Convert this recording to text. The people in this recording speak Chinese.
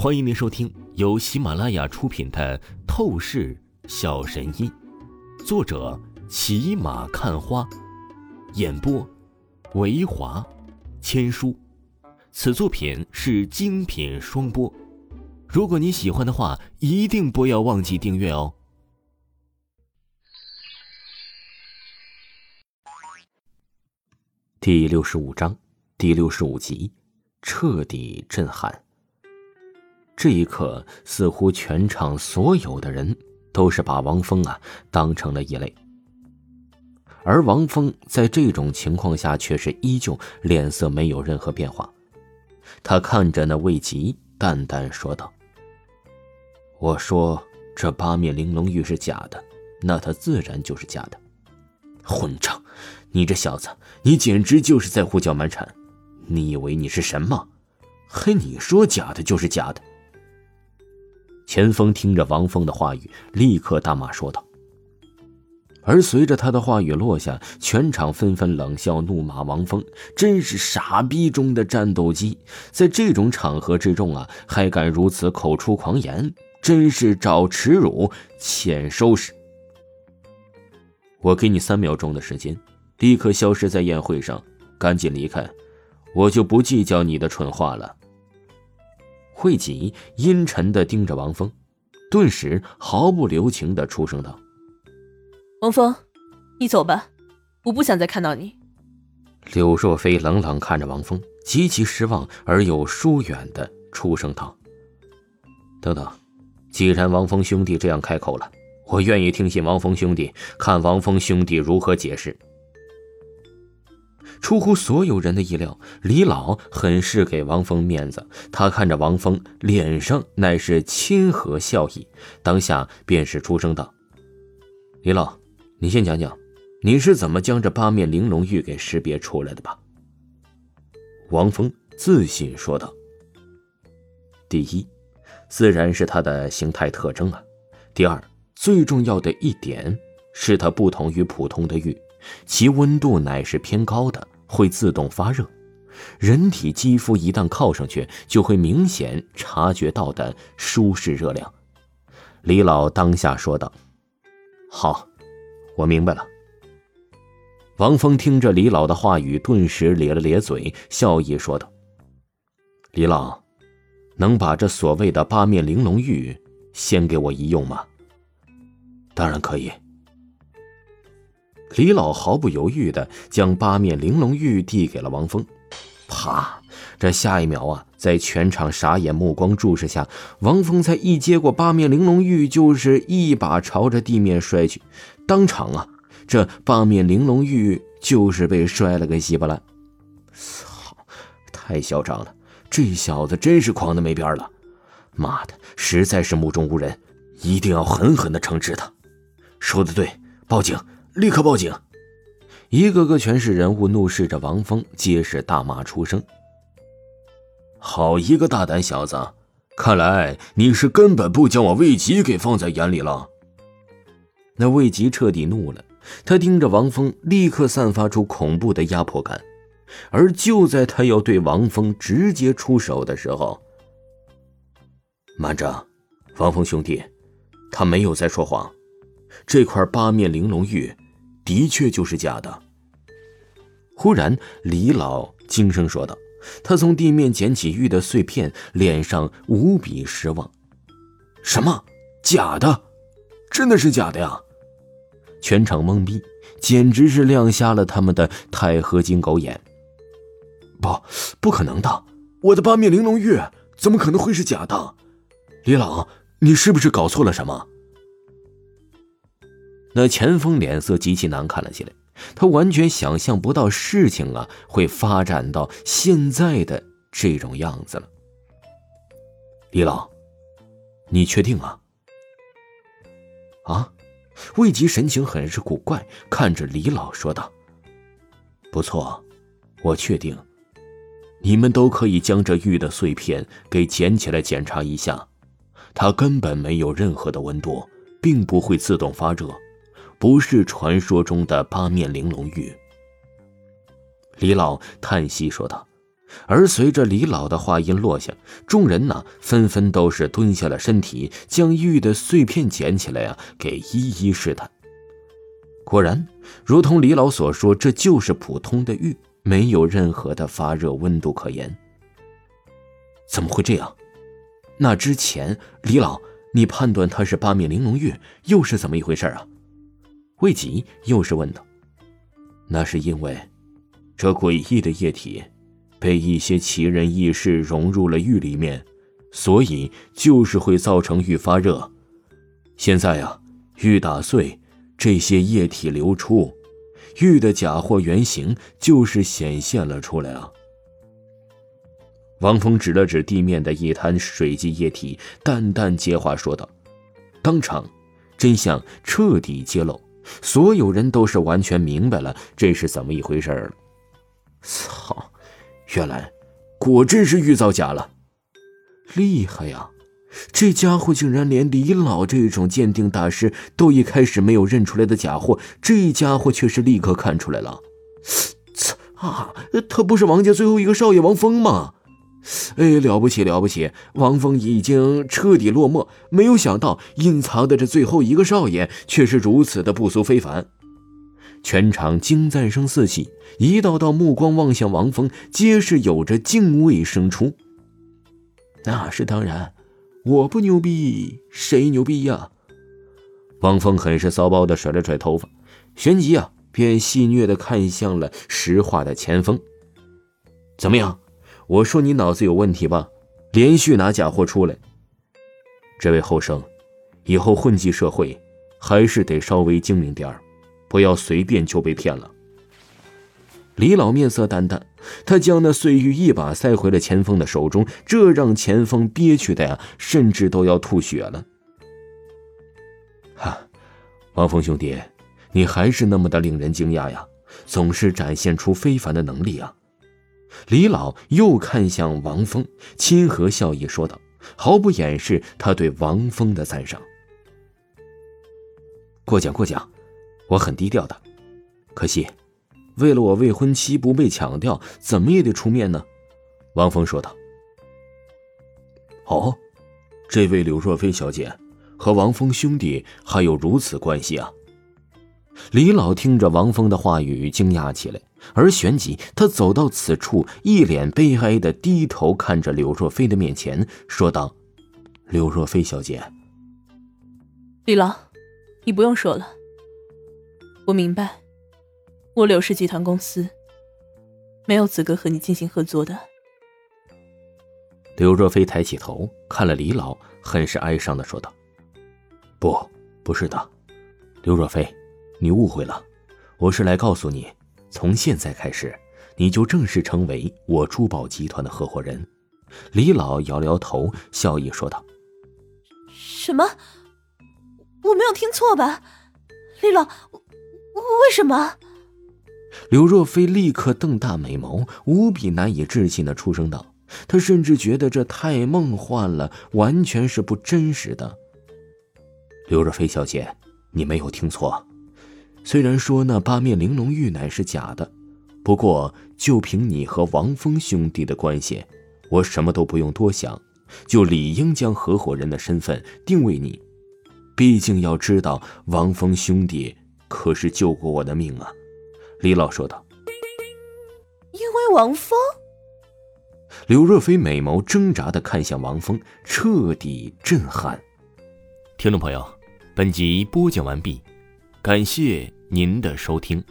欢迎您收听由喜马拉雅出品的《透视小神医》，作者骑马看花，演播维华千书。此作品是精品双播。如果你喜欢的话，一定不要忘记订阅哦。第六十五章，第六十五集，彻底震撼。这一刻，似乎全场所有的人都是把王峰啊当成了异类，而王峰在这种情况下却是依旧脸色没有任何变化。他看着那魏吉，淡淡说道：“我说这八面玲珑玉是假的，那它自然就是假的。混账！你这小子，你简直就是在胡搅蛮缠！你以为你是神吗？嘿，你说假的就是假的！”钱锋听着王峰的话语，立刻大骂说道。而随着他的话语落下，全场纷纷冷笑怒骂王峰：“真是傻逼中的战斗机，在这种场合之中啊，还敢如此口出狂言，真是找耻辱，欠收拾！”我给你三秒钟的时间，立刻消失在宴会上，赶紧离开，我就不计较你的蠢话了。惠吉阴沉的盯着王峰，顿时毫不留情的出声道：“王峰，你走吧，我不想再看到你。”柳若飞冷冷看着王峰，极其失望而又疏远的出声道：“等等，既然王峰兄弟这样开口了，我愿意听信王峰兄弟，看王峰兄弟如何解释。”出乎所有人的意料，李老很是给王峰面子。他看着王峰，脸上乃是亲和笑意，当下便是出声道：“李老，你先讲讲，你是怎么将这八面玲珑玉给识别出来的吧？”王峰自信说道：“第一，自然是它的形态特征啊；第二，最重要的一点是它不同于普通的玉。”其温度乃是偏高的，会自动发热。人体肌肤一旦靠上去，就会明显察觉到的舒适热量。李老当下说道：“好，我明白了。”王峰听着李老的话语，顿时咧了咧嘴，笑意说道：“李老，能把这所谓的八面玲珑玉先给我一用吗？”“当然可以。”李老毫不犹豫的将八面玲珑玉递给了王峰，啪！这下一秒啊，在全场傻眼目光注视下，王峰才一接过八面玲珑玉，就是一把朝着地面摔去，当场啊，这八面玲珑玉就是被摔了个稀巴烂。操！太嚣张了，这小子真是狂的没边了！妈的，实在是目中无人，一定要狠狠的惩治他。说的对，报警！立刻报警！一个个全是人物怒视着王峰，皆是大骂出声。好一个大胆小子！看来你是根本不将我魏吉给放在眼里了。那魏吉彻底怒了，他盯着王峰，立刻散发出恐怖的压迫感。而就在他要对王峰直接出手的时候，慢着，王峰兄弟，他没有在说谎，这块八面玲珑玉。的确就是假的。忽然，李老轻声说道：“他从地面捡起玉的碎片，脸上无比失望。什么？假的？真的是假的呀？”全场懵逼，简直是亮瞎了他们的钛合金狗眼。不，不可能的！我的八面玲珑玉怎么可能会是假的？李老，你是不是搞错了什么？那钱锋脸色极其难看了起来，他完全想象不到事情啊会发展到现在的这种样子了。李老，你确定啊？啊？魏吉神情很是古怪，看着李老说道：“不错，我确定。你们都可以将这玉的碎片给捡起来检查一下，它根本没有任何的温度，并不会自动发热。”不是传说中的八面玲珑玉。李老叹息说道：“而随着李老的话音落下，众人呢纷纷都是蹲下了身体，将玉的碎片捡起来啊，给一一试探。果然，如同李老所说，这就是普通的玉，没有任何的发热温度可言。怎么会这样？那之前，李老，你判断它是八面玲珑玉，又是怎么一回事啊？魏吉又是问道。那是因为，这诡异的液体，被一些奇人异事融入了玉里面，所以就是会造成玉发热。现在呀，玉打碎，这些液体流出，玉的假货原形就是显现了出来啊。王峰指了指地面的一滩水迹液体，淡淡接话说道：“当场，真相彻底揭露，所有人都是完全明白了这是怎么一回事了。操，原来果真是玉造假了，厉害呀！这家伙竟然连李老这种鉴定大师都一开始没有认出来的假货，这家伙却是立刻看出来了。啊！他不是王家最后一个少爷王峰吗？”哎，了不起了不起！王峰已经彻底落寞，没有想到隐藏的这最后一个少爷却是如此的不俗非凡。全场惊赞声四起，一道道目光望向王峰，皆是有着敬畏生出。那是当然，我不牛逼，谁牛逼呀？王峰很是骚包的甩了甩头发，旋即啊，便戏谑的看向了石化的前锋。怎么样？我说你脑子有问题吧？连续拿假货出来。这位后生，以后混迹社会，还是得稍微精明点儿，不要随便就被骗了。李老面色淡淡，他将那碎玉一把塞回了钱锋的手中，这让钱锋憋屈的呀，甚至都要吐血了。哈，王峰兄弟，你还是那么的令人惊讶呀，总是展现出非凡的能力啊！李老又看向王峰，亲和笑意说道，毫不掩饰他对王峰的赞赏。过奖过奖，我很低调的，可惜，为了我未婚妻不被抢掉，怎么也得出面呢。王峰说道。哦，这位柳若飞小姐和王峰兄弟还有如此关系啊？李老听着王峰的话语，惊讶起来。而旋即，他走到此处，一脸悲哀的低头看着柳若飞的面前，说道：“柳若飞小姐，李老，你不用说了。我明白，我柳氏集团公司没有资格和你进行合作的。”柳若飞抬起头看了李老，很是哀伤的说道：“不，不是的，柳若飞，你误会了，我是来告诉你。”从现在开始，你就正式成为我珠宝集团的合伙人。李老摇了摇头，笑意说道：“什么？我没有听错吧？李老，为什么？”刘若飞立刻瞪大美眸，无比难以置信的出声道：“他甚至觉得这太梦幻了，完全是不真实的。”刘若飞小姐，你没有听错。虽然说那八面玲珑玉乃是假的，不过就凭你和王峰兄弟的关系，我什么都不用多想，就理应将合伙人的身份定位你。毕竟要知道，王峰兄弟可是救过我的命啊！李老说道。因为王峰。刘若飞美眸挣扎的看向王峰，彻底震撼。听众朋友，本集播讲完毕，感谢。您的收听。